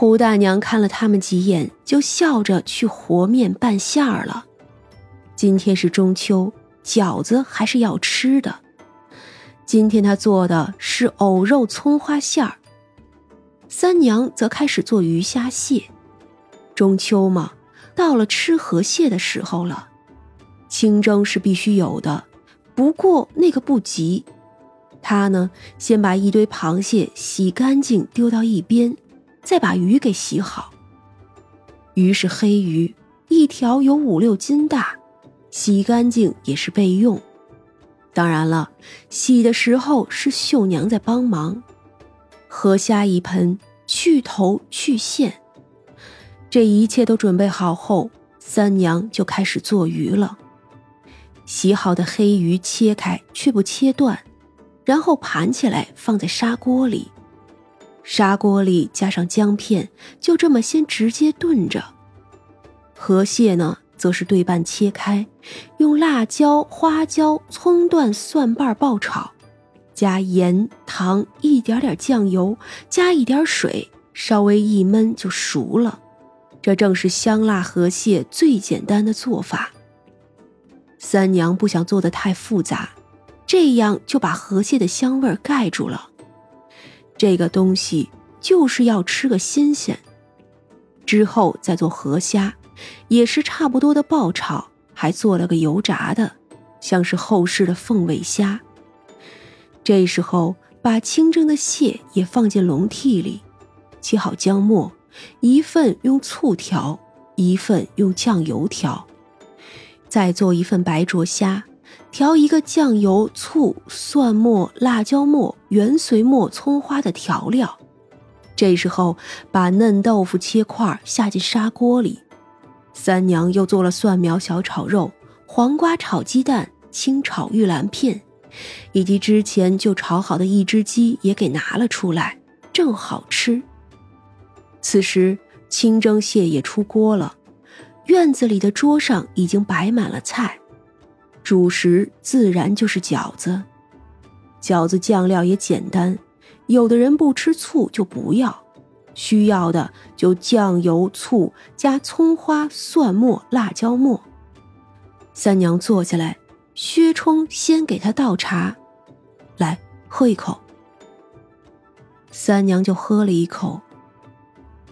胡大娘看了他们几眼，就笑着去和面拌馅儿了。今天是中秋，饺子还是要吃的。今天她做的是藕肉葱花馅儿。三娘则开始做鱼虾蟹。中秋嘛，到了吃河蟹的时候了。清蒸是必须有的，不过那个不急。她呢，先把一堆螃蟹洗干净丢到一边，再把鱼给洗好。鱼是黑鱼，一条有五六斤大，洗干净也是备用。当然了，洗的时候是秀娘在帮忙。河虾一盆，去头去线。这一切都准备好后，三娘就开始做鱼了。洗好的黑鱼切开，却不切断。然后盘起来放在砂锅里，砂锅里加上姜片，就这么先直接炖着。河蟹呢，则是对半切开，用辣椒、花椒、葱段、蒜瓣爆炒，加盐、糖，一点点酱油，加一点水，稍微一焖就熟了。这正是香辣河蟹最简单的做法。三娘不想做的太复杂。这样就把河蟹的香味盖住了。这个东西就是要吃个新鲜。之后再做河虾，也是差不多的爆炒，还做了个油炸的，像是后世的凤尾虾。这时候把清蒸的蟹也放进笼屉里，切好姜末，一份用醋调，一份用酱油调，再做一份白灼虾。调一个酱油、醋、蒜末、辣椒末、元髓末、葱花的调料。这时候，把嫩豆腐切块下进砂锅里。三娘又做了蒜苗小炒肉、黄瓜炒鸡蛋、清炒玉兰片，以及之前就炒好的一只鸡也给拿了出来，正好吃。此时，清蒸蟹也出锅了，院子里的桌上已经摆满了菜。主食自然就是饺子，饺子酱料也简单，有的人不吃醋就不要，需要的就酱油、醋加葱花、蒜末、辣椒末。三娘坐下来，薛冲先给她倒茶，来喝一口。三娘就喝了一口，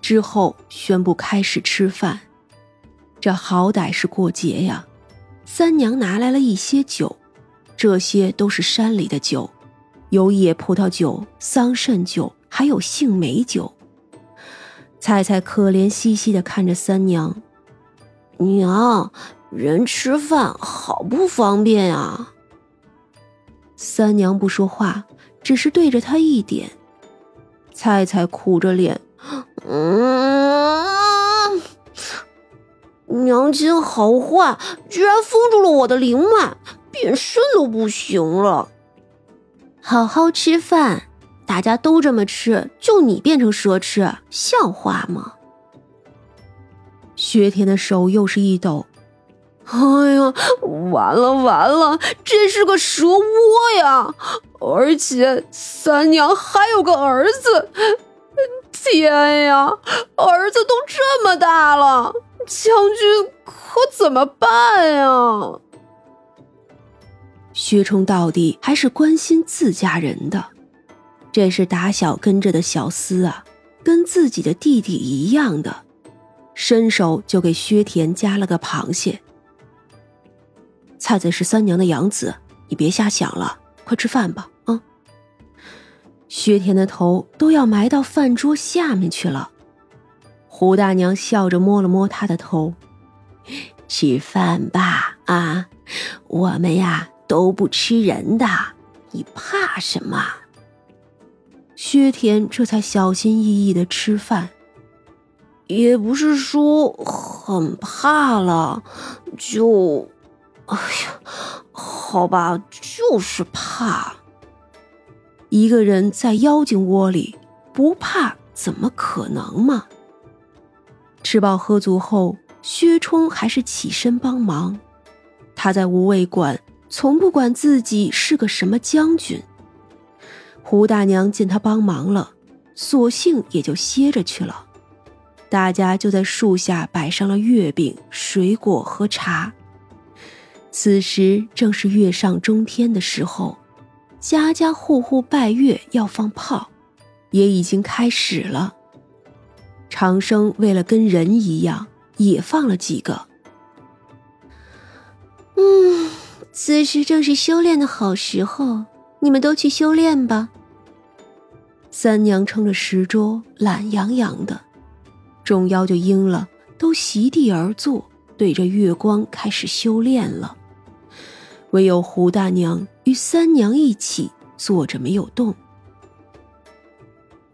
之后宣布开始吃饭，这好歹是过节呀。三娘拿来了一些酒，这些都是山里的酒，有野葡萄酒、桑葚酒，还有杏梅酒。菜菜可怜兮兮的看着三娘：“娘，人吃饭好不方便啊。”三娘不说话，只是对着他一点。菜菜苦着脸：“嗯。”娘亲好坏，居然封住了我的灵脉，变身都不行了。好好吃饭，大家都这么吃，就你变成蛇吃，像话吗？薛天的手又是一抖，哎呀，完了完了，这是个蛇窝呀！而且三娘还有个儿子，天呀，儿子都这么大了。将军可怎么办呀？薛冲到底还是关心自家人的，这是打小跟着的小厮啊，跟自己的弟弟一样的，伸手就给薛田夹了个螃蟹。菜菜是三娘的养子，你别瞎想了，快吃饭吧，啊！薛田的头都要埋到饭桌下面去了。胡大娘笑着摸了摸他的头，吃饭吧，啊，我们呀都不吃人的，你怕什么？薛田这才小心翼翼的吃饭，也不是说很怕了，就，哎呀，好吧，就是怕。一个人在妖精窝里，不怕怎么可能嘛？吃饱喝足后，薛冲还是起身帮忙。他在无畏馆从不管自己是个什么将军。胡大娘见他帮忙了，索性也就歇着去了。大家就在树下摆上了月饼、水果和茶。此时正是月上中天的时候，家家户户拜月要放炮，也已经开始了。长生为了跟人一样，也放了几个。嗯，此时正是修炼的好时候，你们都去修炼吧。三娘撑着石桌，懒洋洋的，众妖就应了，都席地而坐，对着月光开始修炼了。唯有胡大娘与三娘一起坐着没有动。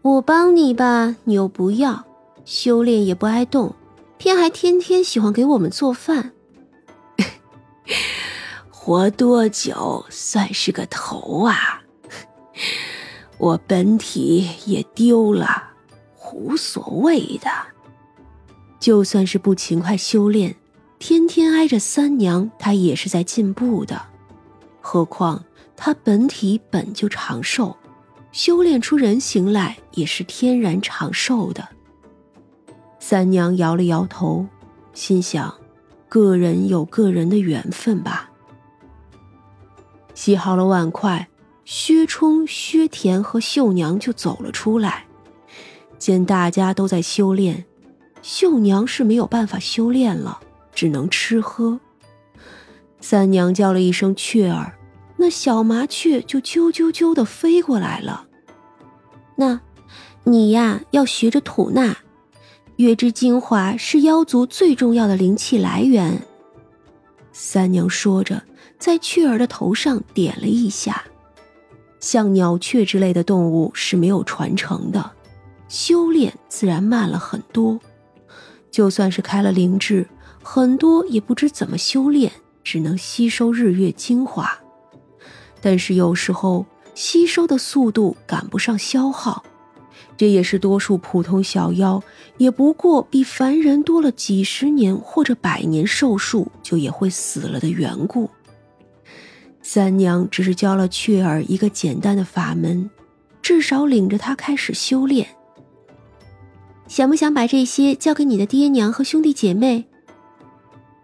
我帮你吧，你又不要，修炼也不爱动，偏还天天喜欢给我们做饭。活多久算是个头啊？我本体也丢了，无所谓的。就算是不勤快修炼，天天挨着三娘，她也是在进步的。何况她本体本就长寿，修炼出人形来也是天然长寿的。三娘摇了摇头，心想：个人有个人的缘分吧。洗好了碗筷。薛冲、薛田和秀娘就走了出来，见大家都在修炼，秀娘是没有办法修炼了，只能吃喝。三娘叫了一声“雀儿”，那小麻雀就啾啾啾的飞过来了。那，你呀要学着吐纳，月之精华是妖族最重要的灵气来源。三娘说着，在雀儿的头上点了一下。像鸟雀之类的动物是没有传承的，修炼自然慢了很多。就算是开了灵智，很多也不知怎么修炼，只能吸收日月精华。但是有时候吸收的速度赶不上消耗，这也是多数普通小妖也不过比凡人多了几十年或者百年寿数，就也会死了的缘故。三娘只是教了雀儿一个简单的法门，至少领着他开始修炼。想不想把这些交给你的爹娘和兄弟姐妹？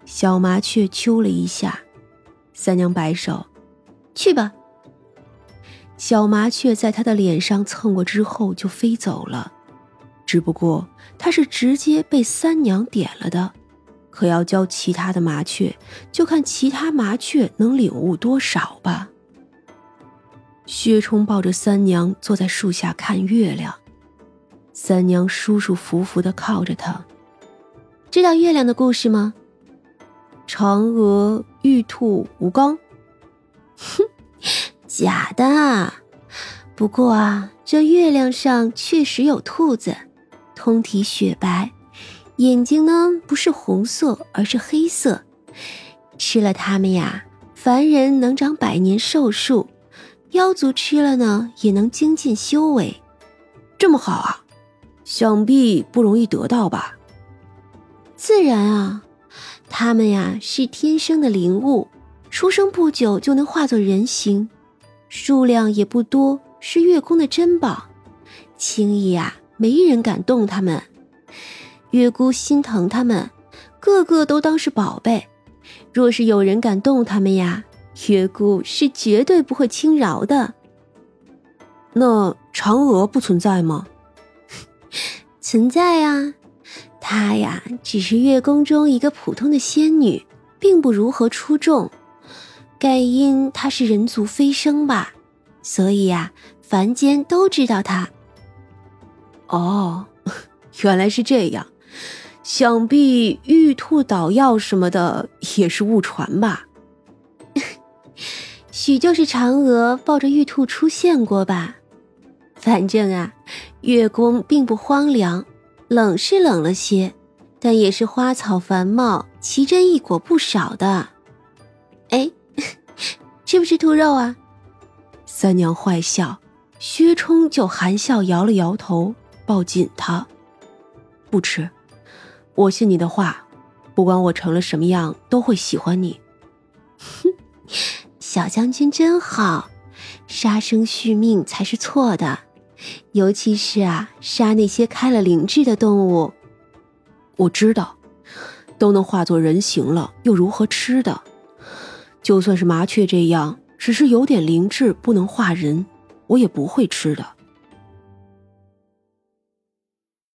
小麻雀啾了一下，三娘摆手：“去吧。”小麻雀在他的脸上蹭过之后就飞走了，只不过他是直接被三娘点了的。可要教其他的麻雀，就看其他麻雀能领悟多少吧。薛冲抱着三娘坐在树下看月亮，三娘舒舒服服的靠着他。知道月亮的故事吗？嫦娥、玉兔、吴刚。哼，假的。不过啊，这月亮上确实有兔子，通体雪白。眼睛呢，不是红色，而是黑色。吃了它们呀，凡人能长百年寿数；妖族吃了呢，也能精进修为。这么好啊，想必不容易得到吧？自然啊，它们呀是天生的灵物，出生不久就能化作人形，数量也不多，是月宫的珍宝，轻易啊没人敢动他们。月姑心疼他们，个个都当是宝贝。若是有人敢动他们呀，月姑是绝对不会轻饶的。那嫦娥不存在吗？存在啊，她呀只是月宫中一个普通的仙女，并不如何出众。盖因他是人族飞升吧，所以呀，凡间都知道他。哦，原来是这样。想必玉兔捣药什么的也是误传吧？许就是嫦娥抱着玉兔出现过吧？反正啊，月宫并不荒凉，冷是冷了些，但也是花草繁茂，奇珍异果不少的。吃不吃兔肉啊？三娘坏笑，薛冲就含笑摇了摇头，抱紧她，不吃。我信你的话，不管我成了什么样，都会喜欢你。哼，小将军真好，杀生续命才是错的，尤其是啊，杀那些开了灵智的动物。我知道，都能化作人形了，又如何吃的？就算是麻雀这样，只是有点灵智，不能化人，我也不会吃的。